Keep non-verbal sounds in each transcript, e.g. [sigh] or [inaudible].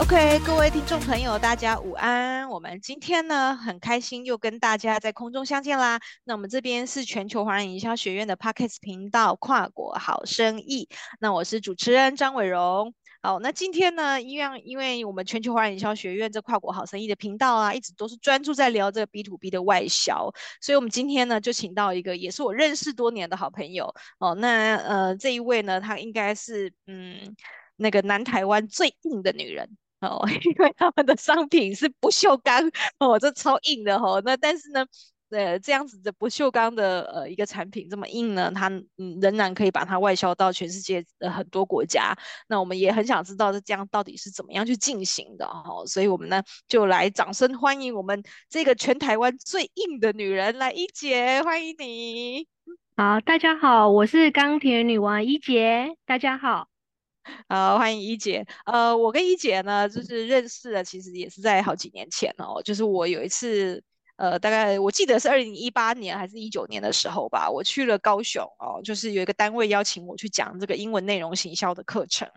OK，各位听众朋友，大家午安。我们今天呢，很开心又跟大家在空中相见啦。那我们这边是全球华人营销学院的 Podcast 频道，跨国好生意。那我是主持人张伟荣。好，那今天呢，一样，因为我们全球华人营销学院这跨国好生意的频道啊，一直都是专注在聊这个 B to B 的外销，所以我们今天呢，就请到一个也是我认识多年的好朋友哦。那呃，这一位呢，她应该是嗯，那个南台湾最硬的女人。哦，[laughs] 因为他们的商品是不锈钢哦，这超硬的哦。那但是呢，呃，这样子的不锈钢的呃一个产品这么硬呢，它嗯仍然可以把它外销到全世界的很多国家。那我们也很想知道这这样到底是怎么样去进行的哦。所以我们呢就来掌声欢迎我们这个全台湾最硬的女人来一姐，欢迎你。好，大家好，我是钢铁女王一姐，大家好。好，欢迎一姐。呃，我跟一姐呢，就是认识了，其实也是在好几年前哦。就是我有一次。呃，大概我记得是二零一八年还是一九年的时候吧，我去了高雄哦，就是有一个单位邀请我去讲这个英文内容行销的课程。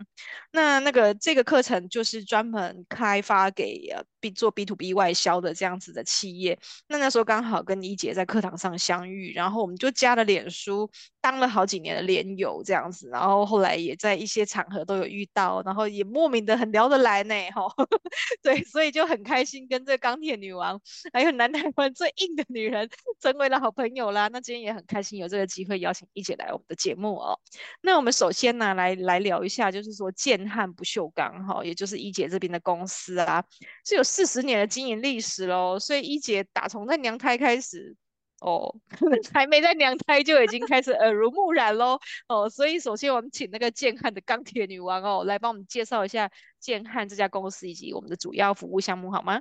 那那个这个课程就是专门开发给呃 B 做 B to B 外销的这样子的企业。那那时候刚好跟一姐在课堂上相遇，然后我们就加了脸书，当了好几年的连友这样子。然后后来也在一些场合都有遇到，然后也莫名的很聊得来呢，哈、哦。[laughs] 对，所以就很开心跟这钢铁女王还有南台。最硬的女人成为了好朋友啦。那今天也很开心有这个机会邀请一姐来我们的节目哦。那我们首先呢，来来聊一下，就是说建汉不锈钢哈，也就是一姐这边的公司啊，是有四十年的经营历史喽。所以一姐打从在娘胎开始哦，[laughs] 还没在娘胎就已经开始耳濡目染喽哦。所以首先我们请那个建汉的钢铁女王哦，来帮我们介绍一下建汉这家公司以及我们的主要服务项目好吗？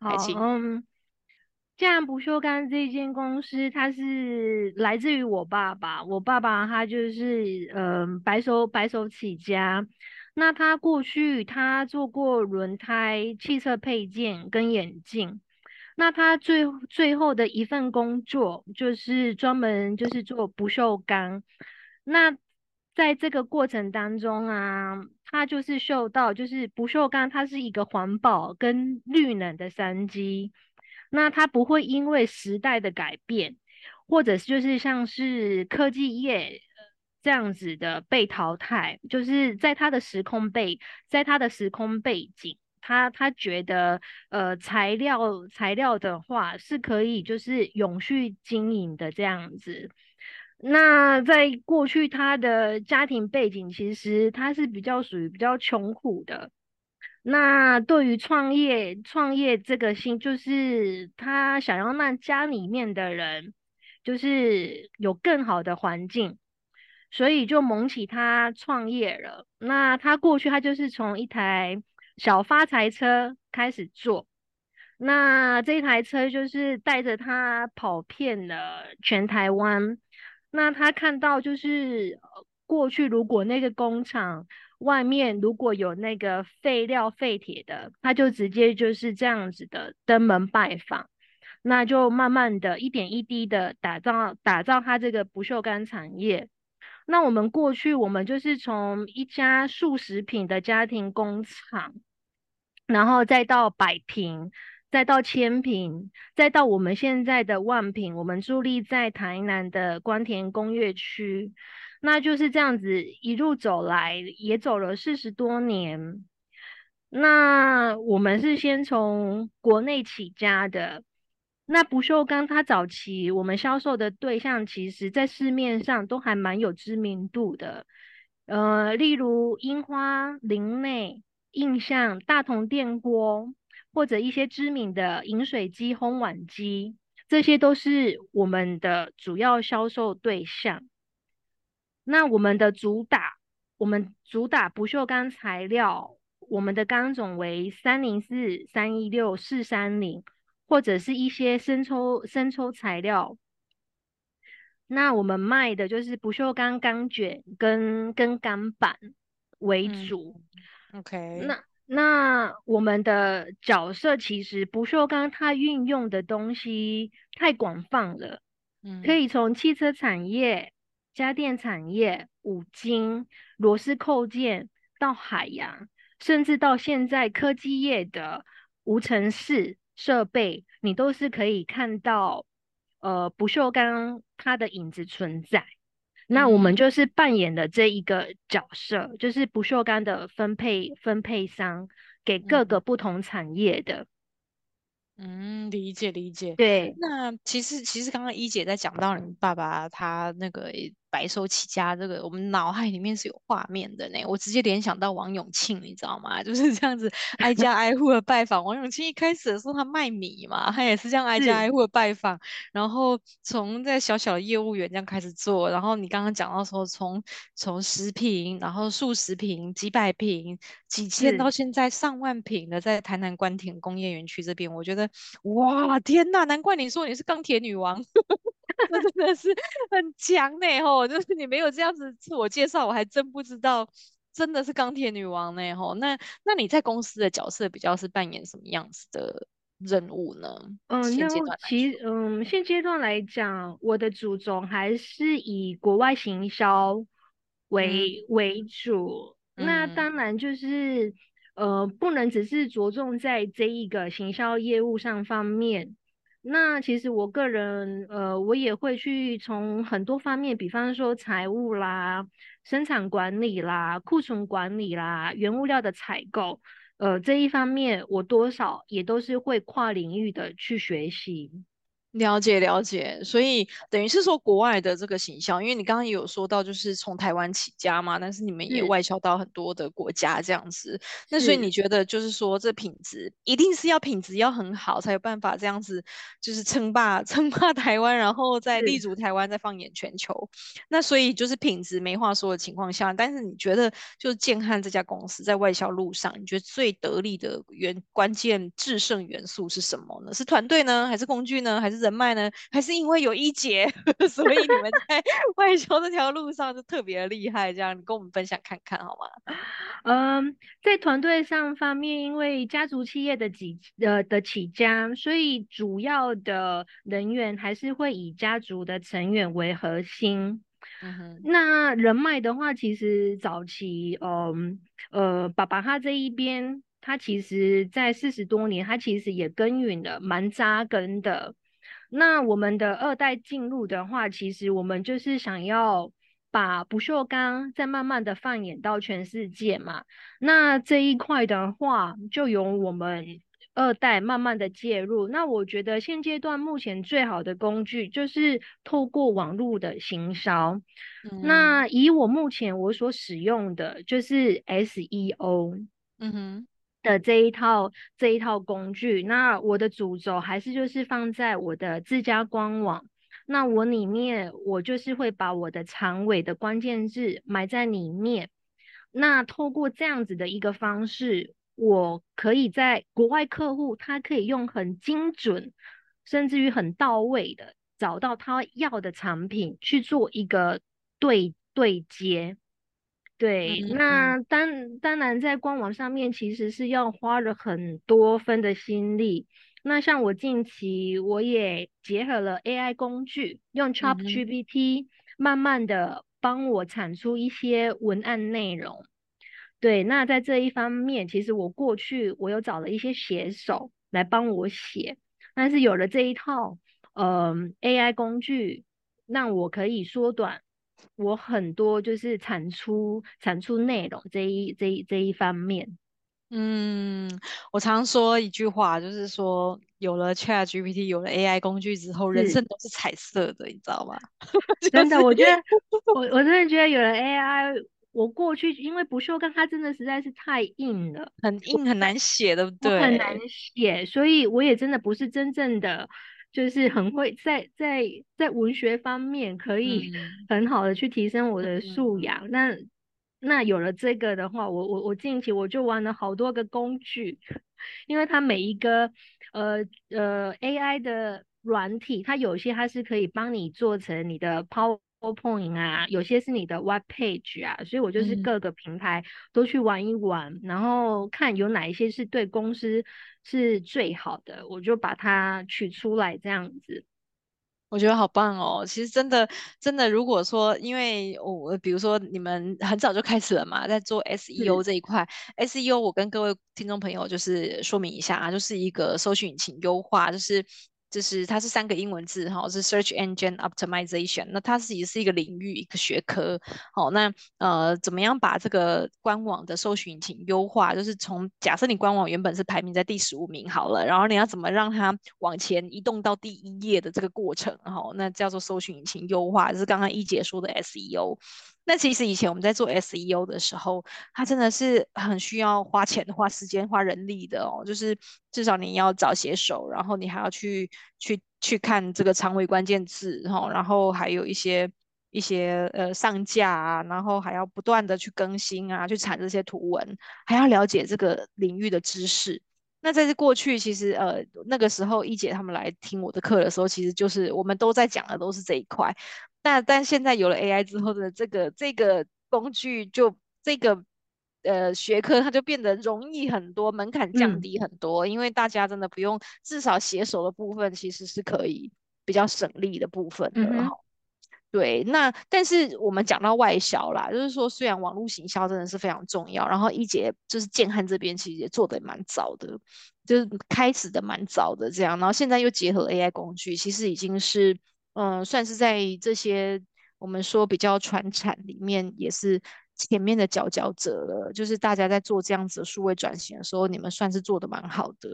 好，请。嗯建汉不锈钢这间公司，它是来自于我爸爸。我爸爸他就是嗯、呃、白手白手起家。那他过去他做过轮胎、汽车配件跟眼镜。那他最最后的一份工作就是专门就是做不锈钢。那在这个过程当中啊，他就是嗅到就是不锈钢，它是一个环保跟绿能的商机。那它不会因为时代的改变，或者是就是像是科技业这样子的被淘汰，就是在它的时空背，在它的时空背景，他他觉得呃材料材料的话是可以就是永续经营的这样子。那在过去他的家庭背景其实他是比较属于比较穷苦的。那对于创业，创业这个心，就是他想要让家里面的人，就是有更好的环境，所以就萌起他创业了。那他过去他就是从一台小发财车开始做，那这台车就是带着他跑遍了全台湾。那他看到就是过去如果那个工厂。外面如果有那个废料废铁的，他就直接就是这样子的登门拜访，那就慢慢的一点一滴的打造打造他这个不锈钢产业。那我们过去我们就是从一家数十品的家庭工厂，然后再到百坪，再到千坪，再到我们现在的万坪，我们伫立在台南的官田工业区。那就是这样子一路走来，也走了四十多年。那我们是先从国内起家的。那不锈钢它早期我们销售的对象，其实在市面上都还蛮有知名度的。呃，例如樱花、林内、印象、大同电锅，或者一些知名的饮水机、烘碗机，这些都是我们的主要销售对象。那我们的主打，我们主打不锈钢材料，我们的钢种为三零四、三一六、四三零，或者是一些生抽生抽材料。那我们卖的就是不锈钢钢卷跟跟钢板为主。嗯、OK。那那我们的角色其实不锈钢它运用的东西太广泛了，嗯，可以从汽车产业。家电产业、五金、螺丝扣件到海洋，甚至到现在科技业的无尘室设备，你都是可以看到呃不锈钢它的影子存在。那我们就是扮演的这一个角色，嗯、就是不锈钢的分配分配商，给各个不同产业的。嗯，理解理解。对，那其实其实刚刚一姐在讲到你爸爸他那个。白手起家，这个我们脑海里面是有画面的呢。我直接联想到王永庆，你知道吗？[laughs] 就是这样子挨家挨户的拜访。王永庆一开始的时候，他卖米嘛，他也是这样挨家挨户的拜访，然后从在小小的业务员这样开始做。然后你刚刚讲到说，从从十平，然后数十平、几百平、几千，到现在上万平的，在台南官田工业园区这边，我觉得哇，天呐，难怪你说你是钢铁女王。这 [laughs] 真的是很强呢，吼！就是你没有这样子自我介绍，我还真不知道，真的是钢铁女王呢，吼！那那你在公司的角色比较是扮演什么样子的任务呢？嗯，那其实嗯，现阶段来讲，我的主轴还是以国外行销为、嗯、为主。那当然就是呃，不能只是着重在这一个行销业务上方面。那其实我个人，呃，我也会去从很多方面，比方说财务啦、生产管理啦、库存管理啦、原物料的采购，呃，这一方面我多少也都是会跨领域的去学习。了解了解，所以等于是说国外的这个形象，因为你刚刚也有说到，就是从台湾起家嘛，但是你们也外销到很多的国家这样子。那所以你觉得就是说，这品质一定是要品质要很好，才有办法这样子，就是称霸 [laughs] 称霸台湾，然后再立足台湾，再放眼全球。那所以就是品质没话说的情况下，但是你觉得就是建汉这家公司在外销路上，你觉得最得力的原关键制胜元素是什么呢？是团队呢，还是工具呢，还是？人脉呢？还是因为有一姐，[laughs] 所以你们 [laughs] 在外销这条路上就特别厉害？这样，你跟我们分享看看好吗？嗯，在团队上方面，因为家族企业的起呃的起家，所以主要的人员还是会以家族的成员为核心。那人脉的话，其实早期，嗯呃，爸爸他这一边，他其实在四十多年，他其实也耕耘了蛮扎根的。那我们的二代进入的话，其实我们就是想要把不锈钢再慢慢的放眼到全世界嘛。那这一块的话，就由我们二代慢慢的介入。那我觉得现阶段目前最好的工具就是透过网络的行销。嗯。那以我目前我所使用的就是 SEO。嗯哼。的这一套这一套工具，那我的主轴还是就是放在我的自家官网。那我里面我就是会把我的长尾的关键字埋在里面。那透过这样子的一个方式，我可以在国外客户他可以用很精准，甚至于很到位的找到他要的产品去做一个对对接。对，嗯、那当当然在官网上面其实是要花了很多分的心力。那像我近期我也结合了 AI 工具，用 ChatGPT、嗯、慢慢的帮我产出一些文案内容。对，那在这一方面，其实我过去我有找了一些写手来帮我写，但是有了这一套嗯、呃、AI 工具，让我可以缩短。我很多就是产出产出内容这一这一这一方面，嗯，我常说一句话，就是说有了 ChatGPT，有了 AI 工具之后，人生都是彩色的，你知道吗？[laughs] 真的，我觉得我我真的觉得有了 AI，我过去因为不锈钢它真的实在是太硬了，很硬很难写，对不对？很难写，所以我也真的不是真正的。就是很会在在在文学方面可以很好的去提升我的素养。嗯、那那有了这个的话，我我我近期我就玩了好多个工具，因为它每一个呃呃 AI 的软体，它有些它是可以帮你做成你的 PowerPoint 啊，有些是你的 Web Page 啊，所以我就是各个平台都去玩一玩，嗯、然后看有哪一些是对公司。是最好的，我就把它取出来这样子。我觉得好棒哦！其实真的，真的，如果说，因为我比如说你们很早就开始了嘛，在做 SEO 这一块，SEO 我跟各位听众朋友就是说明一下啊，就是一个搜寻引擎优化，就是。就是它是三个英文字哈，是 Search Engine Optimization。那它是也是一个领域一个学科。好，那呃，怎么样把这个官网的搜寻引擎优化？就是从假设你官网原本是排名在第十五名好了，然后你要怎么让它往前移动到第一页的这个过程？哈，那叫做搜寻引擎优化，就是刚刚一姐说的 SEO。那其实以前我们在做 SEO 的时候，它真的是很需要花钱、花时间、花人力的哦。就是至少你要找写手，然后你还要去去去看这个长尾关键字，哈，然后还有一些一些呃上架啊，然后还要不断的去更新啊，去产这些图文，还要了解这个领域的知识。那在这过去，其实呃那个时候一姐他们来听我的课的时候，其实就是我们都在讲的都是这一块。那但现在有了 AI 之后的这个这个工具就，就这个呃学科，它就变得容易很多，门槛降低很多，嗯，因为大家真的不用，至少写手的部分其实是可以比较省力的部分的。嗯对，那但是我们讲到外销啦，就是说虽然网络行销真的是非常重要，然后一节就是建汉这边其实也做的蛮早的，就是开始的蛮早的这样，然后现在又结合 AI 工具，其实已经是。嗯，算是在这些我们说比较传产里面，也是前面的佼佼者了。就是大家在做这样子的数位转型的时候，你们算是做得蛮好的。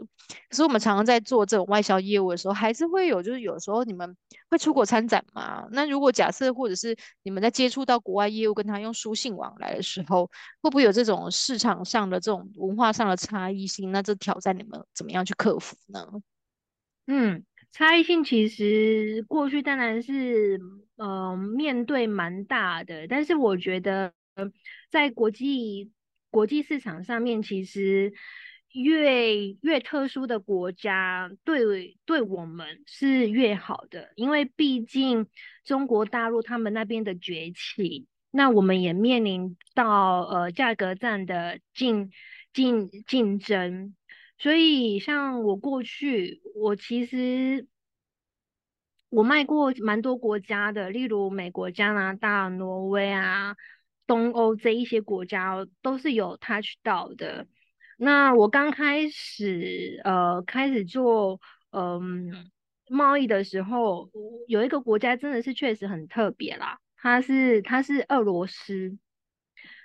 可是我们常常在做这种外销业务的时候，还是会有，就是有时候你们会出国参展嘛。那如果假设或者是你们在接触到国外业务，跟他用书信往来的时候，会不会有这种市场上的这种文化上的差异性？那这挑战你们怎么样去克服呢？嗯。差异性其实过去当然是，呃，面对蛮大的，但是我觉得在国际国际市场上面，其实越越特殊的国家对对我们是越好的，因为毕竟中国大陆他们那边的崛起，那我们也面临到呃价格战的竞竞竞争。所以，像我过去，我其实我卖过蛮多国家的，例如美国、加拿大、挪威啊、东欧这一些国家都是有 touch 到的。那我刚开始呃开始做嗯贸易的时候，有一个国家真的是确实很特别啦，它是它是俄罗斯。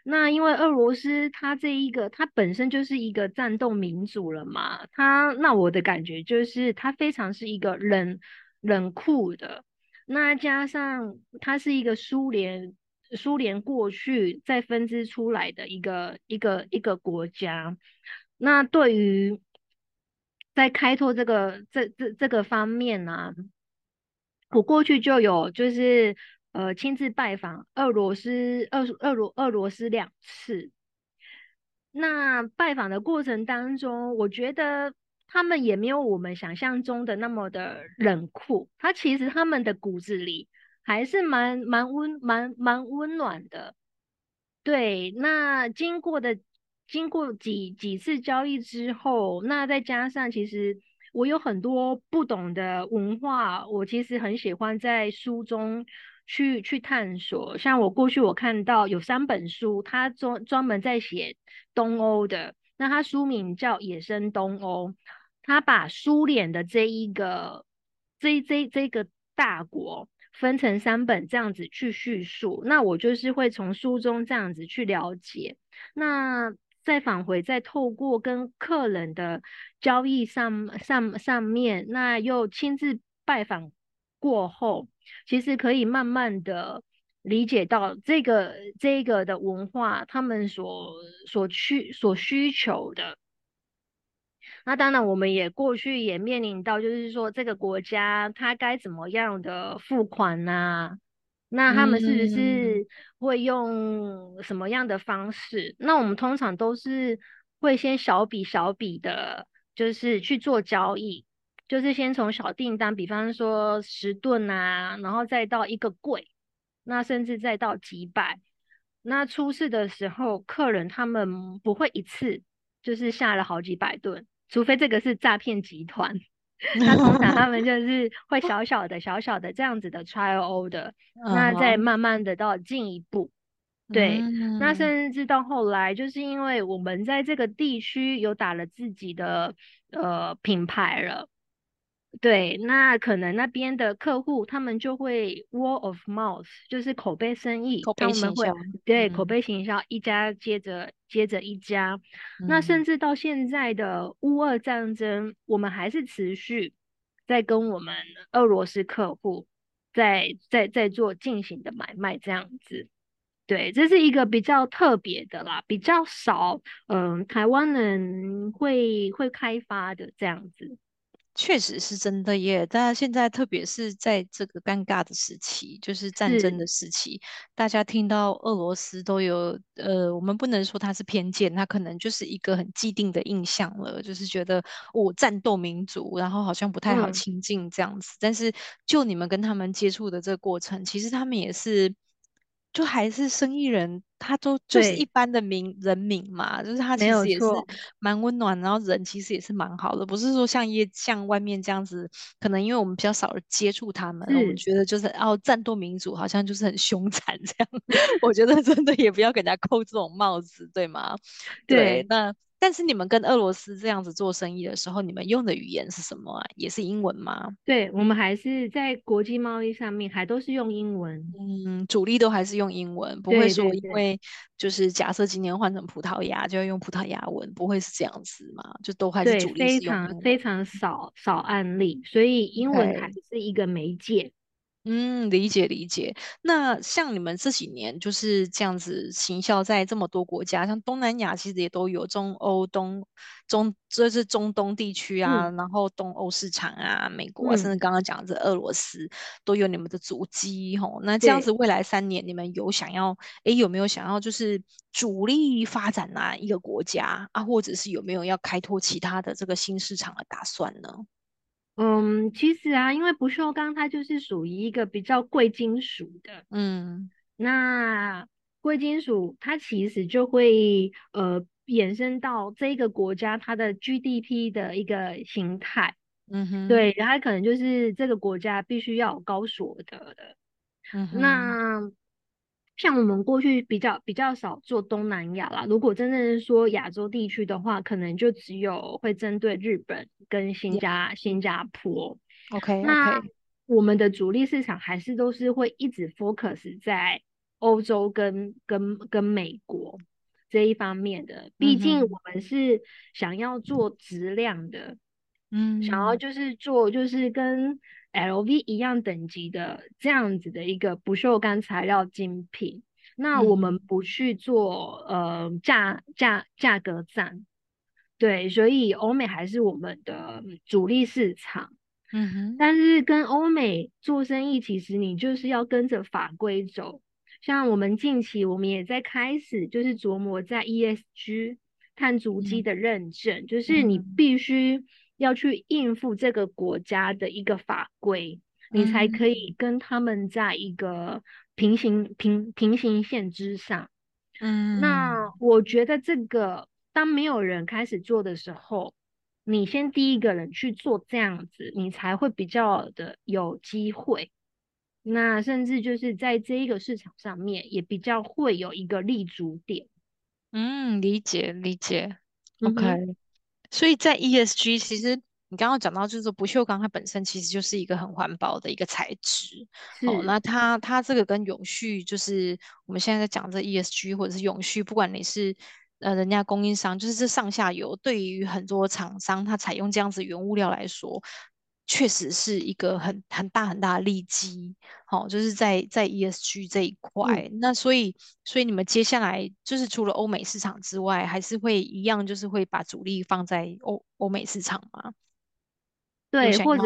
那因为俄罗斯它这一个它本身就是一个战斗民族了嘛，它那我的感觉就是它非常是一个冷冷酷的，那加上它是一个苏联苏联过去再分支出来的一个一个一个国家，那对于在开拓这个这这这个方面呢、我过去就有就是。呃，亲自拜访俄罗斯、俄俄罗俄罗斯两次。那拜访的过程当中，我觉得他们也没有我们想象中的那么的冷酷。他其实他们的骨子里还是蛮蛮温蛮蛮温暖的。对，那经过的经过几几次交易之后，那再加上其实我有很多不懂的文化，我其实很喜欢在书中。去去探索，像我过去我看到有三本书，它专专门在写东欧的，那它书名叫《野生东欧》，它把苏联的这一个这这这个大国分成三本这样子去叙述，那我就是会从书中这样子去了解，那再返回，再透过跟客人的交易上上上面，那又亲自拜访过后。其实可以慢慢的理解到这个这个的文化，他们所所需所需求的。那当然，我们也过去也面临到，就是说这个国家它该怎么样的付款呢、那他们是不是会用什么样的方式？嗯、那我们通常都是会先小笔小笔的，就是去做交易。就是先从小订单，比方说十吨啊，然后再到一个柜，那甚至再到几百。那出事的时候，客人他们不会一次就是下了好几百吨，除非这个是诈骗集团。[laughs] 那通常他们 [laughs] 就是会小小的、小小的这样子的 trial order，那再慢慢的到进一步。对，嗯、那甚至到后来，就是因为我们在这个地区有打了自己的呃品牌了，对，那可能那边的客户他们就会 word of mouth，就是口碑生意，口碑行销，对，口碑行销，一家接着接着一家，嗯、那甚至到现在的乌俄战争，我们还是持续在跟我们俄罗斯客户在在在做进行的买卖这样子。对，这是一个比较特别的啦，比较少，嗯、呃，台湾人会会开发的这样子，确实是真的耶。大家现在特别是在这个尴尬的时期，就是战争的时期，大家听到俄罗斯都有，呃，我们不能说它是偏见，它可能就是一个很既定的印象了，就是觉得我、哦、战斗民族，然后好像不太好亲近这样子。嗯、但是就你们跟他们接触的这个过程，其实他们也是。就还是生意人，他都就是一般的民人民嘛，就是他其实也是蛮温暖，然后人其实也是蛮好的，不是说像业像外面这样子，可能因为我们比较少接触他们，我们觉得就是哦，战斗民族好像就是很凶残这样，[laughs] 我觉得真的也不要给人家扣这种帽子，对吗？对，对那。但是你们跟俄罗斯这样子做生意的时候，你们用的语言是什么啊？也是英文吗？对，我们还是在国际贸易上面还都是用英文。嗯，主力都还是用英文，不会说因为就是假设今年换成葡萄牙就要用葡萄牙文，不会是这样子嘛？就都还是主力是用。对，非常非常少少案例，所以英文还是一个媒介。嗯，理解理解。那像你们这几年就是这样子行销在这么多国家，像东南亚其实也都有，中欧、东中这是中东地区啊，嗯、然后东欧市场啊，美国、啊，甚至刚刚讲的这俄罗斯、嗯、都有你们的足迹吼。那这样子未来三年你们有想要诶有没有想要就是主力发展哪一个国家啊，或者是有没有要开拓其他的这个新市场的打算呢？嗯，其实啊，因为不锈钢它就是属于一个比较贵金属的，嗯，那贵金属它其实就会呃衍生到这个国家它的 GDP 的一个形态，嗯哼，对，然后可能就是这个国家必须要有高所得的，嗯哼，那。像我们过去比较比较少做东南亚啦，如果真正是说亚洲地区的话，可能就只有会针对日本跟新加.新加坡。OK，那我们的主力市场还是都是会一直 focus 在欧洲跟跟跟美国这一方面的，毕竟我们是想要做质量的，嗯、mm，hmm. 想要就是做就是跟。LV 一样等级的这样子的一个不锈钢材料精品，那我们不去做、嗯、呃价价价格战，对，所以欧美还是我们的主力市场。嗯哼，但是跟欧美做生意，其实你就是要跟着法规走。像我们近期我们也在开始，就是琢磨在 ESG 碳足迹的认证，嗯、就是你必须。要去应付这个国家的一个法规，你才可以跟他们在一个平行平平行线之上。嗯，那我觉得这个当没有人开始做的时候，你先第一个人去做这样子，你才会比较的有机会。那甚至就是在这一个市场上面，也比较会有一个立足点。嗯，理解理解。OK。所以在 ESG，其实你刚刚讲到，就是说不锈钢它本身其实就是一个很环保的一个材质。哦，那它它这个跟永续，就是我们现在在讲这 ESG 或者是永续，不管你是呃人家供应商，就是这上下游，对于很多厂商，它采用这样子原物料来说。确实是一个很很大很大的利基，好、哦，就是在在 ESG 这一块。嗯、那所以所以你们接下来就是除了欧美市场之外，还是会一样，就是会把主力放在欧欧美市场吗？对，或者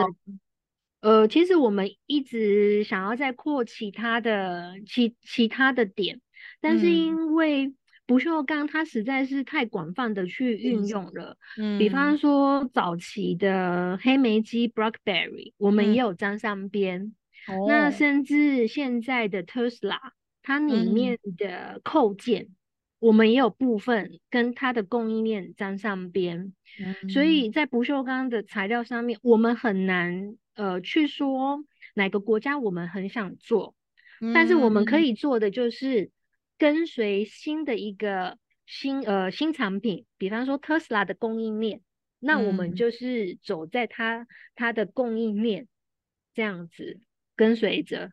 呃，其实我们一直想要再扩其他的其其他的点，但是因为、嗯。不锈钢它实在是太广泛的去运用了，嗯，比方说早期的黑莓机 BlackBerry，我们也有沾上边，嗯、那甚至现在的特斯拉，它里面的扣件，我们也有部分跟它的供应链沾上边，嗯、所以。在不锈钢的材料上面，我们很难呃去说哪个国家我们很想做，嗯、但是我们可以做的就是跟随新的一个新呃新产品，比方说特斯拉的供应链，那我们就是走在它它的供应链这样子跟随着。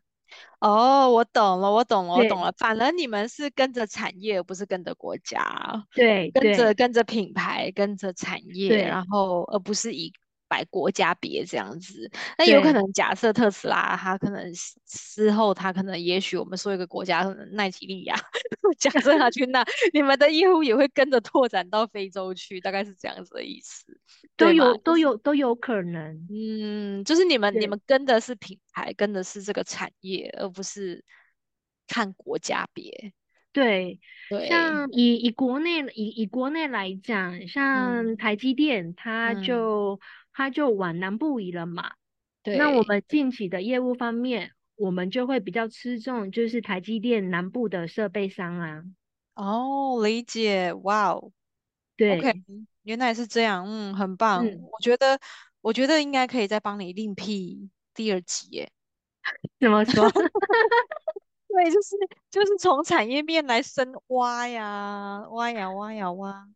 哦，我懂了，我懂了，我懂了。反而你们是跟着产业，而不是跟着国家。对，跟着跟着品牌，跟着产业，然后而不是以摆国家别这样子。那有可能假设特斯拉，它可能之后它可能也许我们说一个国家，可能奈及利亚，假设它去那，你们的业务也会跟着拓展到非洲去，大概是这样子的意思。都有都有都有可能，嗯，就是你们你们跟的是品牌，跟的是这个产业，而不是看国家别。对，对，像以以国内以以国内来讲，像台积电，它就、嗯、它就往南部移了嘛。对，那我们近期的业务方面，我们就会比较吃重，就是台积电南部的设备商啊。哦，理解，哇哦，对。Okay. 原来是这样，嗯，很棒。嗯、我觉得，我觉得应该可以再帮你另辟第二集耶。[laughs] 怎么说？[laughs] 对，就是就是从产业面来深挖呀，挖呀挖呀挖。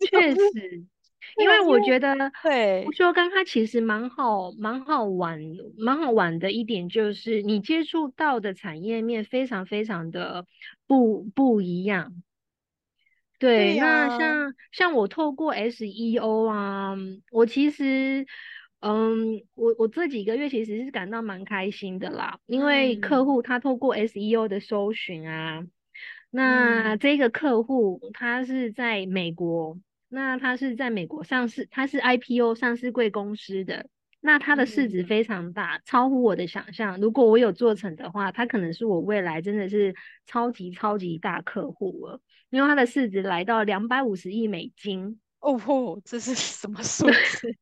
确实，因为我觉得，对，不锈钢它其实蛮好，蛮好玩，蛮好玩的一点就是，你接触到的产业面非常非常的不不一样。对，对啊、那像像我透过 SEO 啊，我其实，嗯，我我这几个月其实是感到蛮开心的啦，因为客户他透过 SEO 的搜寻啊，嗯、那这个客户他是在美国，那它是在美国上市，它是 IPO 上市贵公司的，那它的市值非常大，嗯、超乎我的想象。如果我有做成的话，它可能是我未来真的是超级超级大客户了。因为它的市值来到两百五十亿美金哦吼，这是什么数字？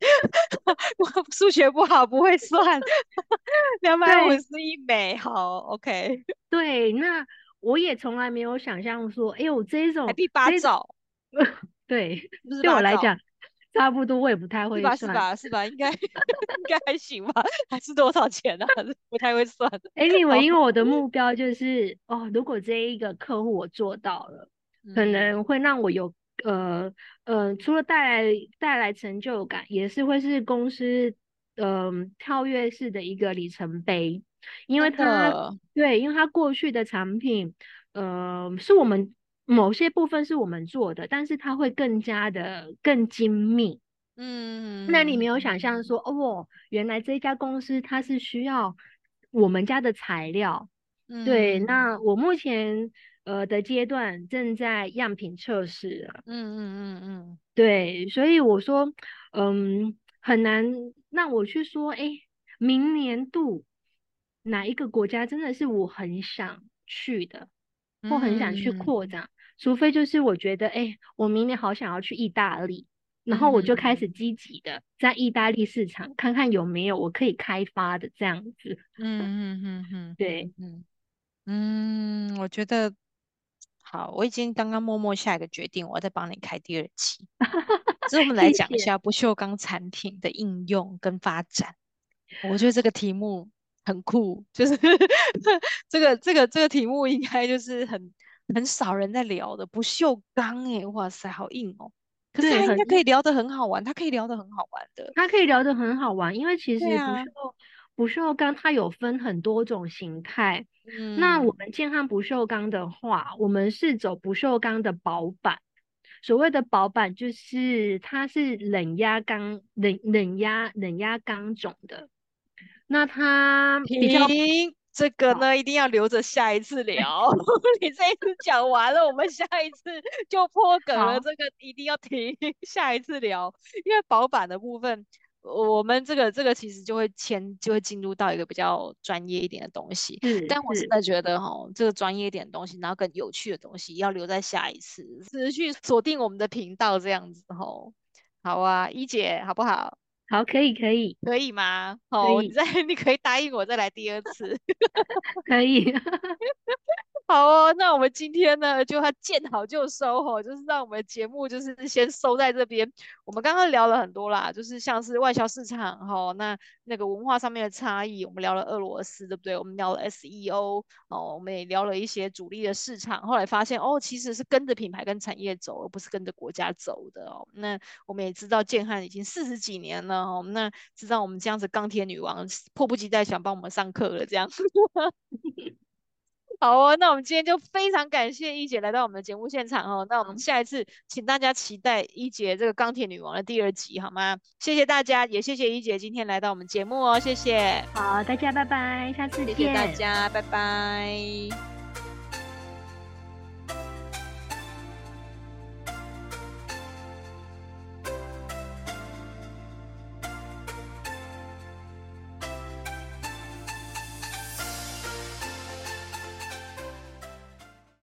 [laughs] 我数学不好，不会算。两百五十亿美，好，OK。对，那我也从来没有想象说，哎呦，这种第八兆，[laughs] 对，对我来讲差不多，我也不太会算，是吧？是吧？应该 [laughs] [laughs] 应该还行吧？还是多少钱呢？不太会算。Anyway，因为我的目标就是，哦，如果这一个客户我做到了。可能会让我有呃呃，除了带来带来成就感，也是会是公司呃跳跃式的一个里程碑，因为它对，因为它过去的产品呃是我们某些部分是我们做的，但是它会更加的更精密。嗯，那你没有想象说哦，原来这家公司它是需要我们家的材料。嗯，对，那我目前。呃的阶段正在样品测试。嗯嗯嗯嗯，对，所以我说，嗯，很难让我去说，哎，明年度哪一个国家真的是我很想去的，或很想去扩展，嗯、除非就是我觉得，哎，我明年好想要去意大利，然后我就开始积极的在意大利市场看看有没有我可以开发的这样子。嗯嗯嗯嗯，[laughs] 对，嗯嗯，我觉得。好，我已经刚刚默默下一个决定，我要再帮你开第二期。所以我们 [laughs] 来讲一下不锈钢产品的应用跟发展。我觉得这个题目很酷，就是 [laughs] 这个这个这个题目应该就是很很少人在聊的不锈钢哎，哇塞，好硬哦。可是它应该可以聊得很好玩，它可以聊得很好玩的。它可以聊得很好玩，因为其实不锈。不锈钢它有分很多种形态，嗯，那我们健康不锈钢的话，我们是走不锈钢的薄板。所谓的薄板就是它是冷压钢、冷冷压冷压钢种的。那它比较这个呢，一定要留着下一次聊。[laughs] 你这一次讲完了，我们下一次就破梗了。这个一定要停，[laughs] 下一次聊，因为薄板的部分。我们这个这个其实就会牵，就会进入到一个比较专业一点的东西。嗯，但我真的觉得哈，这个专业一点的东西，然后更有趣的东西，要留在下一次，持续锁定我们的频道这样子吼。好啊，一姐，好不好？好，可以，可以，可以吗？好，你再，[laughs] 你可以答应我再来第二次。[laughs] 可以。[laughs] 好哦，那我们今天呢，就要见好就收吼，就是让我们的节目就是先收在这边。我们刚刚聊了很多啦，就是像是外销市场吼，那那个文化上面的差异，我们聊了俄罗斯，对不对？我们聊了 SEO 哦，我们也聊了一些主力的市场，后来发现哦，其实是跟着品牌跟产业走，而不是跟着国家走的哦。那我们也知道建汉已经四十几年了哦，那知道我们这样子钢铁女王迫不及待想帮我们上课了，这样。[laughs] 好哦，那我们今天就非常感谢一姐来到我们的节目现场哦。那我们下一次请大家期待一姐这个钢铁女王的第二集，好吗？谢谢大家，也谢谢一姐今天来到我们节目哦，谢谢。好，大家拜拜，下次见。谢谢大家，拜拜。